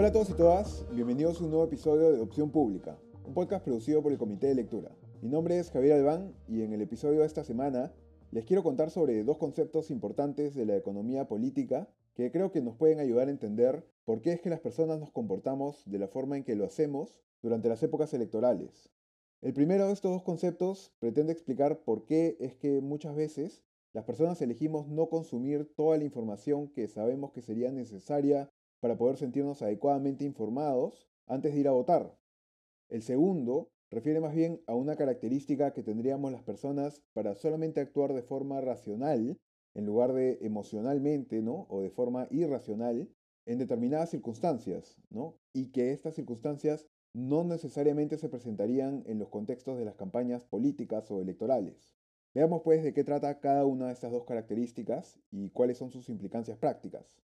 Hola a todos y todas, bienvenidos a un nuevo episodio de Opción Pública, un podcast producido por el Comité de Lectura. Mi nombre es Javier Albán y en el episodio de esta semana les quiero contar sobre dos conceptos importantes de la economía política que creo que nos pueden ayudar a entender por qué es que las personas nos comportamos de la forma en que lo hacemos durante las épocas electorales. El primero de estos dos conceptos pretende explicar por qué es que muchas veces las personas elegimos no consumir toda la información que sabemos que sería necesaria para poder sentirnos adecuadamente informados antes de ir a votar. El segundo refiere más bien a una característica que tendríamos las personas para solamente actuar de forma racional en lugar de emocionalmente, ¿no? O de forma irracional en determinadas circunstancias, ¿no? Y que estas circunstancias no necesariamente se presentarían en los contextos de las campañas políticas o electorales. Veamos pues de qué trata cada una de estas dos características y cuáles son sus implicancias prácticas.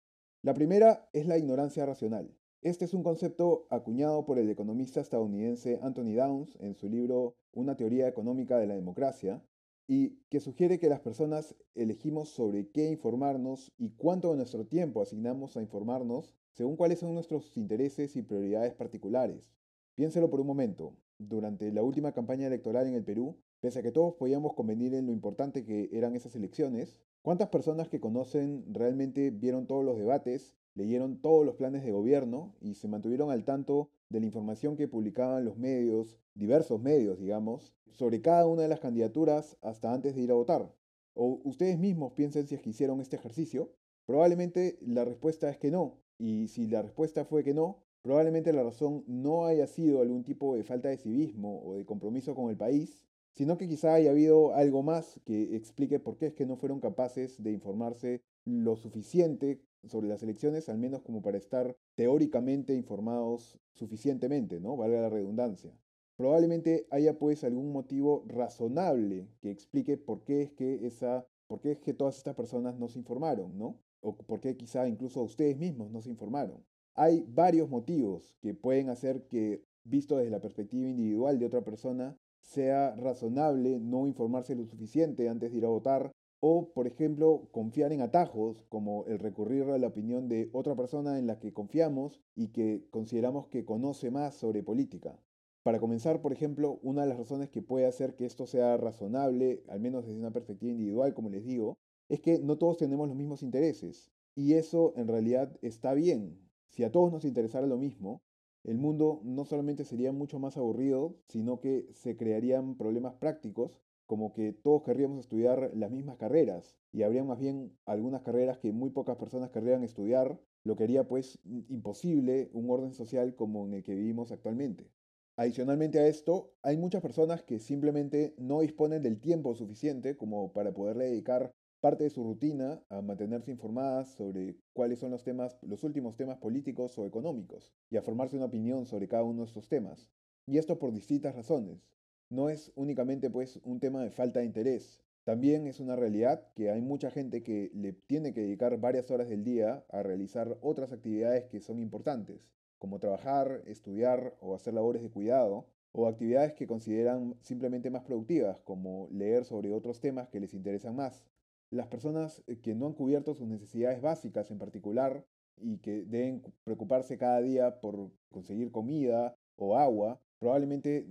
La primera es la ignorancia racional. Este es un concepto acuñado por el economista estadounidense Anthony Downs en su libro Una teoría económica de la democracia, y que sugiere que las personas elegimos sobre qué informarnos y cuánto de nuestro tiempo asignamos a informarnos según cuáles son nuestros intereses y prioridades particulares. Piénselo por un momento. Durante la última campaña electoral en el Perú, pese a que todos podíamos convenir en lo importante que eran esas elecciones, ¿Cuántas personas que conocen realmente vieron todos los debates, leyeron todos los planes de gobierno y se mantuvieron al tanto de la información que publicaban los medios, diversos medios, digamos, sobre cada una de las candidaturas hasta antes de ir a votar? ¿O ustedes mismos piensen si es que hicieron este ejercicio? Probablemente la respuesta es que no. Y si la respuesta fue que no, probablemente la razón no haya sido algún tipo de falta de civismo o de compromiso con el país, sino que quizá haya habido algo más que explique por qué es que no fueron capaces de informarse lo suficiente sobre las elecciones, al menos como para estar teóricamente informados suficientemente, ¿no? Valga la redundancia. Probablemente haya pues algún motivo razonable que explique por qué es que esa, por qué es que todas estas personas no se informaron, ¿no? O por qué quizá incluso ustedes mismos no se informaron. Hay varios motivos que pueden hacer que, visto desde la perspectiva individual de otra persona, sea razonable no informarse lo suficiente antes de ir a votar o, por ejemplo, confiar en atajos como el recurrir a la opinión de otra persona en la que confiamos y que consideramos que conoce más sobre política. Para comenzar, por ejemplo, una de las razones que puede hacer que esto sea razonable, al menos desde una perspectiva individual, como les digo, es que no todos tenemos los mismos intereses. Y eso en realidad está bien. Si a todos nos interesara lo mismo, el mundo no solamente sería mucho más aburrido, sino que se crearían problemas prácticos, como que todos querríamos estudiar las mismas carreras, y habría más bien algunas carreras que muy pocas personas querrían estudiar, lo que haría pues imposible un orden social como en el que vivimos actualmente. Adicionalmente a esto, hay muchas personas que simplemente no disponen del tiempo suficiente como para poderle dedicar parte de su rutina a mantenerse informadas sobre cuáles son los temas, los últimos temas políticos o económicos, y a formarse una opinión sobre cada uno de estos temas. Y esto por distintas razones. No es únicamente pues un tema de falta de interés. También es una realidad que hay mucha gente que le tiene que dedicar varias horas del día a realizar otras actividades que son importantes, como trabajar, estudiar o hacer labores de cuidado, o actividades que consideran simplemente más productivas, como leer sobre otros temas que les interesan más las personas eh, que no han cubierto sus necesidades básicas en particular y que deben preocuparse cada día por conseguir comida o agua, probablemente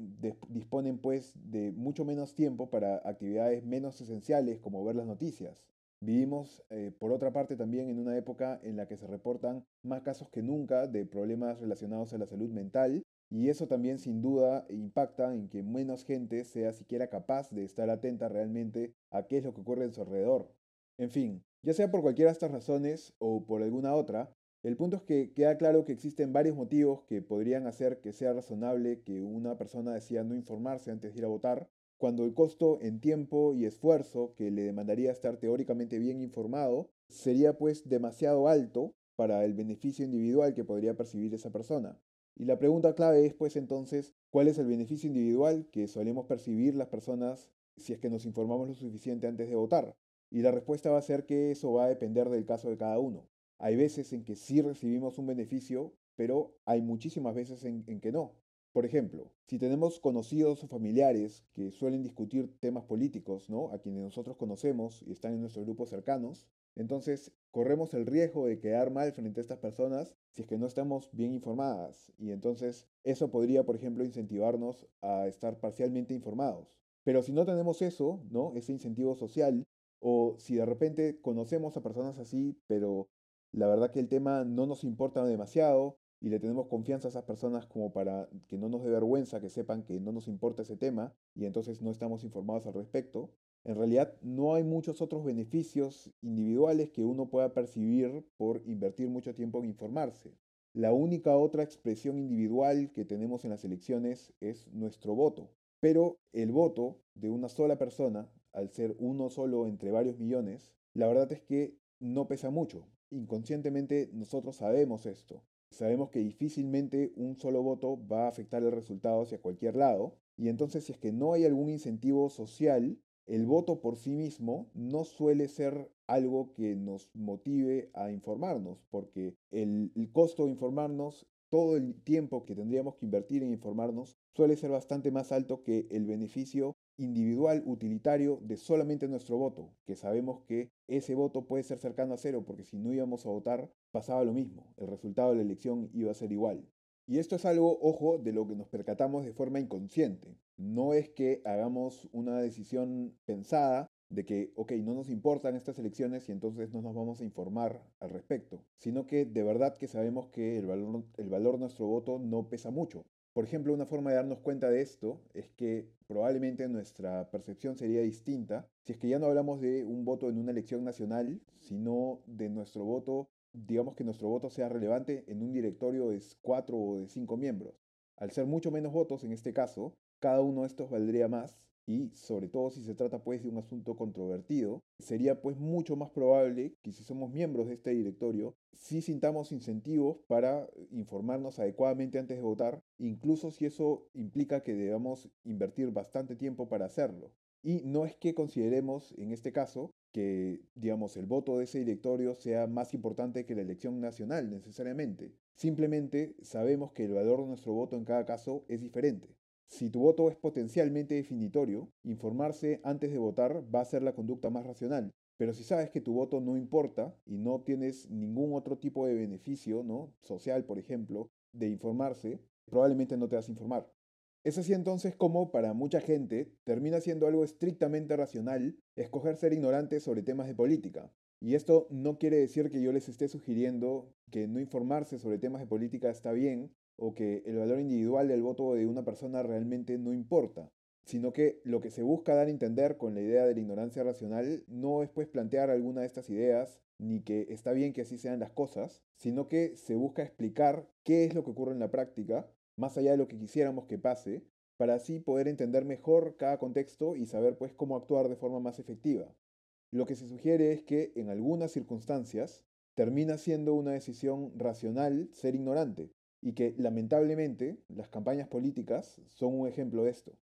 disponen pues de mucho menos tiempo para actividades menos esenciales como ver las noticias. Vivimos, eh, por otra parte, también en una época en la que se reportan más casos que nunca de problemas relacionados a la salud mental y eso también sin duda impacta en que menos gente sea siquiera capaz de estar atenta realmente a qué es lo que ocurre en su alrededor. En fin, ya sea por cualquiera de estas razones o por alguna otra, el punto es que queda claro que existen varios motivos que podrían hacer que sea razonable que una persona decida no informarse antes de ir a votar, cuando el costo en tiempo y esfuerzo que le demandaría estar teóricamente bien informado sería pues demasiado alto para el beneficio individual que podría percibir esa persona. Y la pregunta clave es pues entonces, ¿cuál es el beneficio individual que solemos percibir las personas si es que nos informamos lo suficiente antes de votar? Y la respuesta va a ser que eso va a depender del caso de cada uno. Hay veces en que sí recibimos un beneficio, pero hay muchísimas veces en, que no. Por ejemplo, si tenemos conocidos o familiares que suelen discutir temas políticos, ¿no? A quienes nosotros conocemos y están en nuestros grupos cercanos, entonces corremos el riesgo de quedar mal frente a estas personas si es que no estamos bien informadas. Y entonces eso podría, por ejemplo, incentivarnos a estar parcialmente informados. Pero si no tenemos eso, ¿no? Ese incentivo social, o si de repente conocemos a personas así, pero la verdad que el tema no nos importa demasiado y le tenemos confianza a esas personas como para que no nos dé vergüenza que sepan que no nos importa ese tema y entonces no estamos informados al respecto, en realidad no hay muchos otros beneficios individuales que uno pueda percibir por invertir mucho tiempo en informarse. La única otra expresión individual que tenemos en las elecciones es nuestro voto. Pero el voto de una sola persona, al ser uno solo entre varios millones, la verdad es que no pesa mucho. Inconscientemente nosotros sabemos esto. Sabemos que difícilmente un solo voto va a afectar el resultado hacia cualquier lado. Y entonces si es que no hay algún incentivo social el voto por sí mismo no suele ser algo que nos motive a informarnos, porque el, costo de informarnos, todo el tiempo que tendríamos que invertir en informarnos, suele ser bastante más alto que el beneficio individual utilitario de solamente nuestro voto, que sabemos que ese voto puede ser cercano a cero, porque si no íbamos a votar pasaba lo mismo, el resultado de la elección iba a ser igual. Y esto es algo, ojo, de lo que nos percatamos de forma inconsciente. No es que hagamos una decisión pensada de que, ok, no nos importan estas elecciones y entonces no nos vamos a informar al respecto, sino que de verdad que sabemos que el valor, el valor de nuestro voto no pesa mucho. Por ejemplo, una forma de darnos cuenta de esto es que probablemente nuestra percepción sería distinta si es que ya no hablamos de un voto en una elección nacional, sino de nuestro voto digamos que nuestro voto sea relevante en un directorio de cuatro o de cinco miembros. Al ser mucho menos votos en este caso, cada uno de estos valdría más y sobre todo si se trata pues de un asunto controvertido, sería pues mucho más probable que si somos miembros de este directorio, sí sintamos incentivos para informarnos adecuadamente antes de votar, incluso si eso implica que debamos invertir bastante tiempo para hacerlo. Y no es que consideremos, en este caso, que, digamos, el voto de ese directorio sea más importante que la elección nacional necesariamente. Simplemente sabemos que el valor de nuestro voto en cada caso es diferente. Si tu voto es potencialmente definitorio, informarse antes de votar va a ser la conducta más racional. Pero si sabes que tu voto no importa y no tienes ningún otro tipo de beneficio, ¿no? social, por ejemplo, de informarse, probablemente no te vas a informar. Es así entonces como para mucha gente termina siendo algo estrictamente racional escoger ser ignorante sobre temas de política. Y esto no quiere decir que yo les esté sugiriendo que no informarse sobre temas de política está bien o que el valor individual del voto de una persona realmente no importa, sino que lo que se busca dar a entender con la idea de la ignorancia racional no es pues plantear alguna de estas ideas, ni que está bien que así sean las cosas, sino que se busca explicar qué es lo que ocurre en la práctica más allá de lo que quisiéramos que pase, para así poder entender mejor cada contexto y saber pues cómo actuar de forma más efectiva. Lo que se sugiere es que en algunas circunstancias termina siendo una decisión racional ser ignorante y que lamentablemente las campañas políticas son un ejemplo de esto.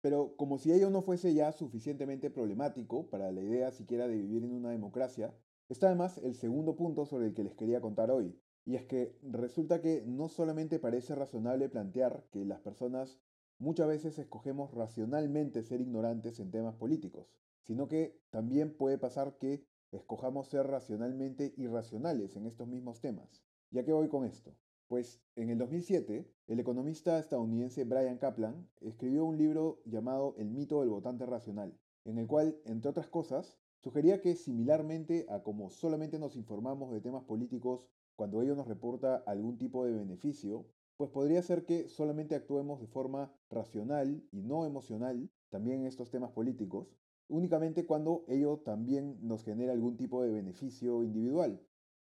Pero como si ello no fuese ya suficientemente problemático para la idea siquiera de vivir en una democracia, está además el segundo punto sobre el que les quería contar hoy, y es que resulta que no solamente parece razonable plantear que las personas muchas veces escogemos racionalmente ser ignorantes en temas políticos, sino que también puede pasar que escojamos ser racionalmente irracionales en estos mismos temas. ¿Ya qué voy con esto? Pues en el 2007, el economista estadounidense Brian Kaplan escribió un libro llamado El mito del votante racional, en el cual, entre otras cosas, sugería que similarmente a como solamente nos informamos de temas políticos cuando ello nos reporta algún tipo de beneficio, pues podría ser que solamente actuemos de forma racional y no emocional, también en estos temas políticos, únicamente cuando ello también nos genera algún tipo de beneficio individual.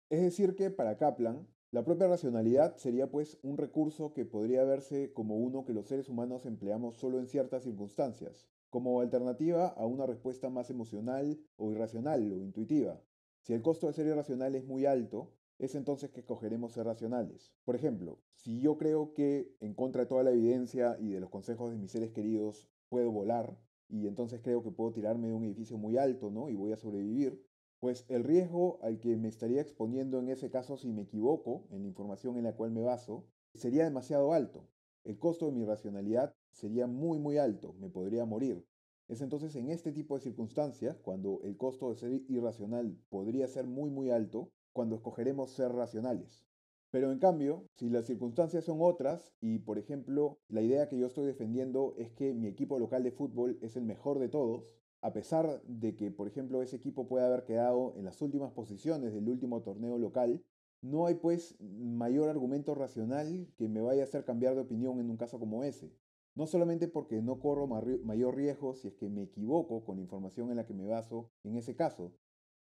Es decir, que para Kaplan, la propia racionalidad sería pues un recurso que podría verse como uno que los seres humanos empleamos solo en ciertas circunstancias, como alternativa a una respuesta más emocional o irracional o intuitiva. Si el costo de ser irracional es muy alto, es entonces que escogeremos ser racionales. Por ejemplo, si yo creo que en contra de toda la evidencia y de los consejos de mis seres queridos puedo volar, y entonces creo que puedo tirarme de un edificio muy alto, ¿no? Y voy a sobrevivir, pues el riesgo al que me estaría exponiendo en ese caso si me equivoco en la información en la cual me baso sería demasiado alto. el costo de mi racionalidad sería muy muy alto, me podría morir. Es entonces en este tipo de circunstancias, cuando el costo de ser irracional podría ser muy muy alto, cuando escogeremos ser racionales. Pero en cambio, si las circunstancias son otras y, por ejemplo, la idea que yo estoy defendiendo es que mi equipo local de fútbol es el mejor de todos, a pesar de que, por ejemplo, ese equipo puede haber quedado en las últimas posiciones del último torneo local, no hay pues mayor argumento racional que me vaya a hacer cambiar de opinión en un caso como ese. No solamente porque no corro mayor riesgo si es que me equivoco con la información en la que me baso en ese caso,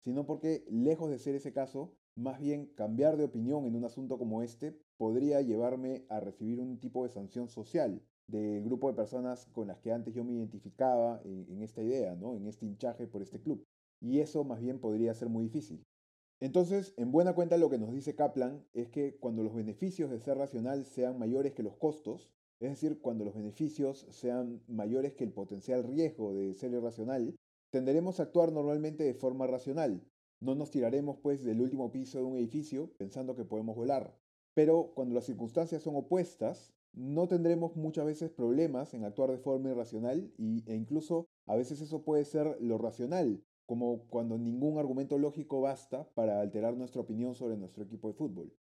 sino porque, lejos de ser ese caso, más bien cambiar de opinión en un asunto como este podría llevarme a recibir un tipo de sanción social del grupo de personas con las que antes yo me identificaba en, esta idea, ¿no? en este hinchaje por este club. Y eso más bien podría ser muy difícil. Entonces, en buena cuenta lo que nos dice Kaplan es que cuando los beneficios de ser racional sean mayores que los costos, es decir, cuando los beneficios sean mayores que el potencial riesgo de ser irracional, tenderemos a actuar normalmente de forma racional. No nos tiraremos pues del último piso de un edificio pensando que podemos volar. Pero cuando las circunstancias son opuestas, no tendremos muchas veces problemas en actuar de forma irracional y, e incluso a veces eso puede ser lo racional, como cuando ningún argumento lógico basta para alterar nuestra opinión sobre nuestro equipo de fútbol.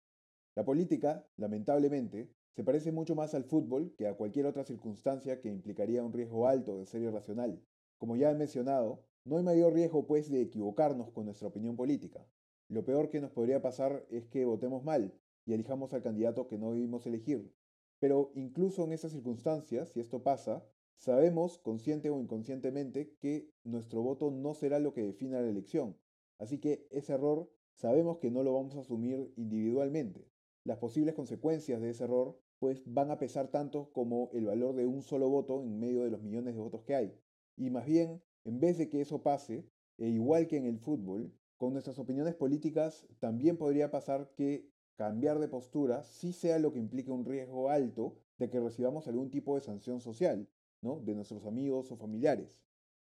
La política, lamentablemente, se parece mucho más al fútbol que a cualquier otra circunstancia que implicaría un riesgo alto de ser irracional. Como ya he mencionado, no hay mayor riesgo pues de equivocarnos con nuestra opinión política. Lo peor que nos podría pasar es que votemos mal y elijamos al candidato que no debimos elegir. Pero incluso en esas circunstancias, si esto pasa, sabemos, consciente o inconscientemente, que nuestro voto no será lo que defina la elección. Así que ese error sabemos que no lo vamos a asumir individualmente. Las posibles consecuencias de ese error pues van a pesar tanto como el valor de un solo voto en medio de los millones de votos que hay. Y más bien, en vez de que eso pase, e igual que en el fútbol, con nuestras opiniones políticas también podría pasar que cambiar de postura sí sea lo que implique un riesgo alto de que recibamos algún tipo de sanción social, ¿no? De nuestros amigos o familiares.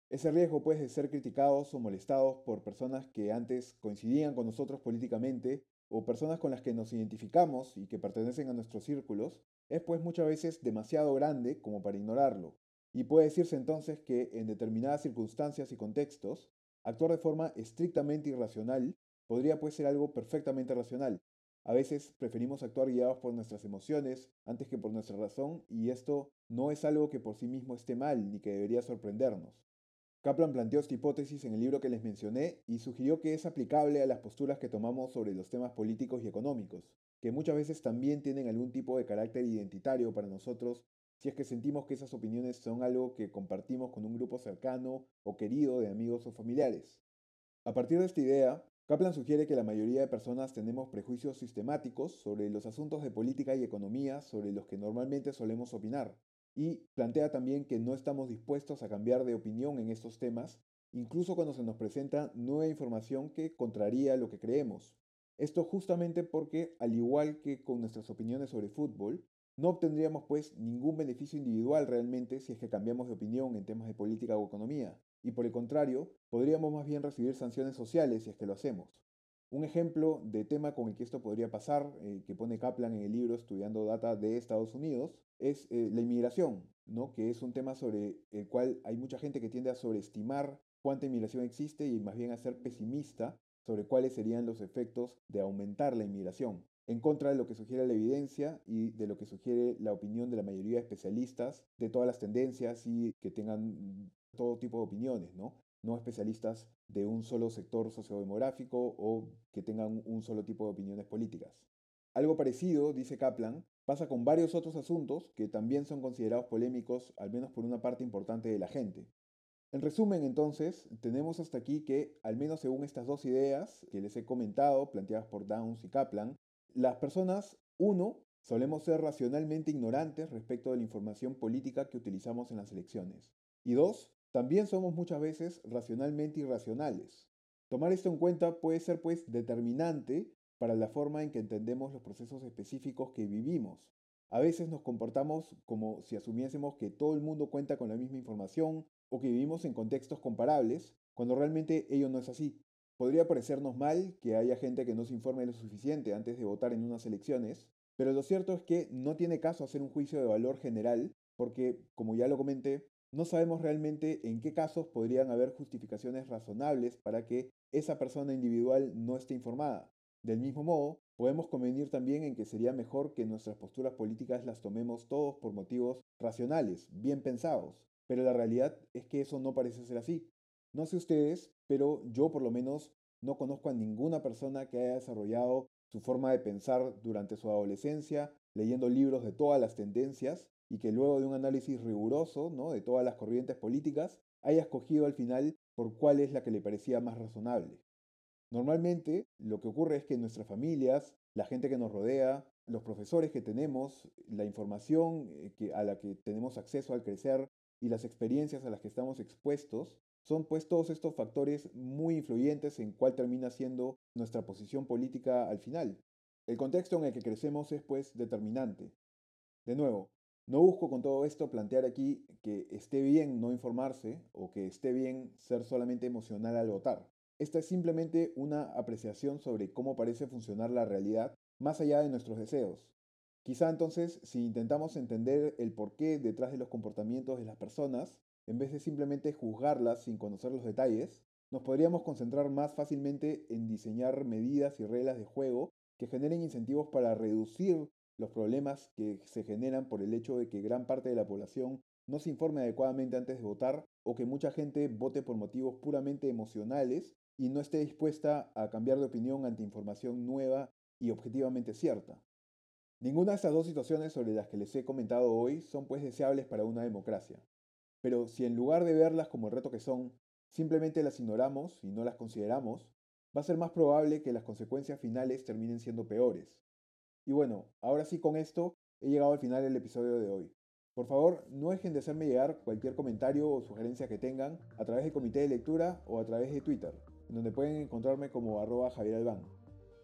Ese riesgo puede ser criticados o molestados por personas que antes coincidían con nosotros políticamente o personas con las que nos identificamos y que pertenecen a nuestros círculos, es pues muchas veces demasiado grande como para ignorarlo, y puede decirse entonces que en determinadas circunstancias y contextos, actuar de forma estrictamente irracional podría pues ser algo perfectamente racional. A veces preferimos actuar guiados por nuestras emociones antes que por nuestra razón y esto no es algo que por sí mismo esté mal ni que debería sorprendernos. Kaplan planteó esta hipótesis en el libro que les mencioné y sugirió que es aplicable a las posturas que tomamos sobre los temas políticos y económicos, que muchas veces también tienen algún tipo de carácter identitario para nosotros si es que sentimos que esas opiniones son algo que compartimos con un grupo cercano o querido de amigos o familiares. A partir de esta idea, Kaplan sugiere que la mayoría de personas tenemos prejuicios sistemáticos sobre los asuntos de política y economía sobre los que normalmente solemos opinar, y plantea también que no estamos dispuestos a cambiar de opinión en estos temas, incluso cuando se nos presenta nueva información que contraría lo que creemos. Esto justamente porque, al igual que con nuestras opiniones sobre fútbol, no obtendríamos pues ningún beneficio individual realmente si es que cambiamos de opinión en temas de política o economía, y por el contrario, podríamos más bien recibir sanciones sociales si es que lo hacemos. Un ejemplo de tema con el que esto podría pasar, eh, que pone Kaplan en el libro Estudiando Data de Estados Unidos, es eh, la inmigración, ¿no? que es un tema sobre el cual hay mucha gente que tiende a sobreestimar cuánta inmigración existe y más bien a ser pesimista sobre cuáles serían los efectos de aumentar la inmigración en contra de lo que sugiere la evidencia y de lo que sugiere la opinión de la mayoría de especialistas de todas las tendencias y que tengan todo tipo de opiniones, ¿no? No especialistas de un solo sector sociodemográfico o que tengan un solo tipo de opiniones políticas. Algo parecido, dice Kaplan, pasa con varios otros asuntos que también son considerados polémicos, al menos por una parte importante de la gente. En resumen, entonces, tenemos hasta aquí que, al menos según estas dos ideas que les he comentado, planteadas por Downs y Kaplan, las personas, uno, solemos ser racionalmente ignorantes respecto de la información política que utilizamos en las elecciones. Y dos, también somos muchas veces racionalmente irracionales. Tomar esto en cuenta puede ser pues determinante para la forma en que entendemos los procesos específicos que vivimos. A veces nos comportamos como si asumiésemos que todo el mundo cuenta con la misma información o que vivimos en contextos comparables, cuando realmente ello no es así. Podría parecernos mal que haya gente que no se informe lo suficiente antes de votar en unas elecciones, Pero lo cierto es que no tiene caso hacer un juicio de valor general porque, como ya lo comenté, no sabemos realmente en qué casos podrían haber justificaciones razonables para que esa persona individual no esté informada. Del mismo modo, podemos convenir también en que sería mejor que nuestras posturas políticas las tomemos todos por motivos racionales, bien pensados. Pero la realidad es que eso no parece ser así. No sé ustedes, pero yo por lo menos no conozco a ninguna persona que haya desarrollado su forma de pensar durante su adolescencia, leyendo libros de todas las tendencias y que luego de un análisis riguroso ¿no? de todas las corrientes políticas haya escogido al final por cuál es la que le parecía más razonable. Normalmente lo que ocurre es que nuestras familias, la gente que nos rodea, los profesores que tenemos, la información eh, a la que tenemos acceso al crecer y las experiencias a las que estamos expuestos son pues todos estos factores muy influyentes en cuál termina siendo nuestra posición política al final. El contexto en el que crecemos es pues determinante. De nuevo, no busco con todo esto plantear aquí que esté bien no informarse o que esté bien ser solamente emocional al votar. Esta es simplemente una apreciación sobre cómo parece funcionar la realidad más allá de nuestros deseos. Quizá entonces, si intentamos entender el porqué detrás de los comportamientos de las personas, en vez de simplemente juzgarlas sin conocer los detalles, nos podríamos concentrar más fácilmente en diseñar medidas y reglas de juego que generen incentivos para reducir los problemas que se generan por el hecho de que gran parte de la población no se informe adecuadamente antes de votar o que mucha gente vote por motivos puramente emocionales y no esté dispuesta a cambiar de opinión ante información nueva y objetivamente cierta. Ninguna de estas dos situaciones sobre las que les he comentado hoy son pues deseables para una democracia. Pero si en lugar de verlas como el reto que son, simplemente las ignoramos y no las consideramos, va a ser más probable que las consecuencias finales terminen siendo peores. Y bueno, ahora sí con esto he llegado al final del episodio de hoy. Por favor, no dejen de hacerme llegar cualquier comentario o sugerencia que tengan a través del comité de lectura o a través de Twitter, en donde pueden encontrarme como arroba Javier Albán.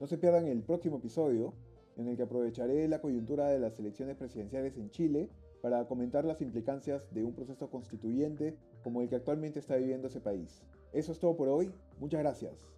No se pierdan el próximo episodio, en el que aprovecharé la coyuntura de las elecciones presidenciales en Chile para comentar las implicancias de un proceso constituyente como el que actualmente está viviendo ese país. Eso es todo por hoy, muchas gracias.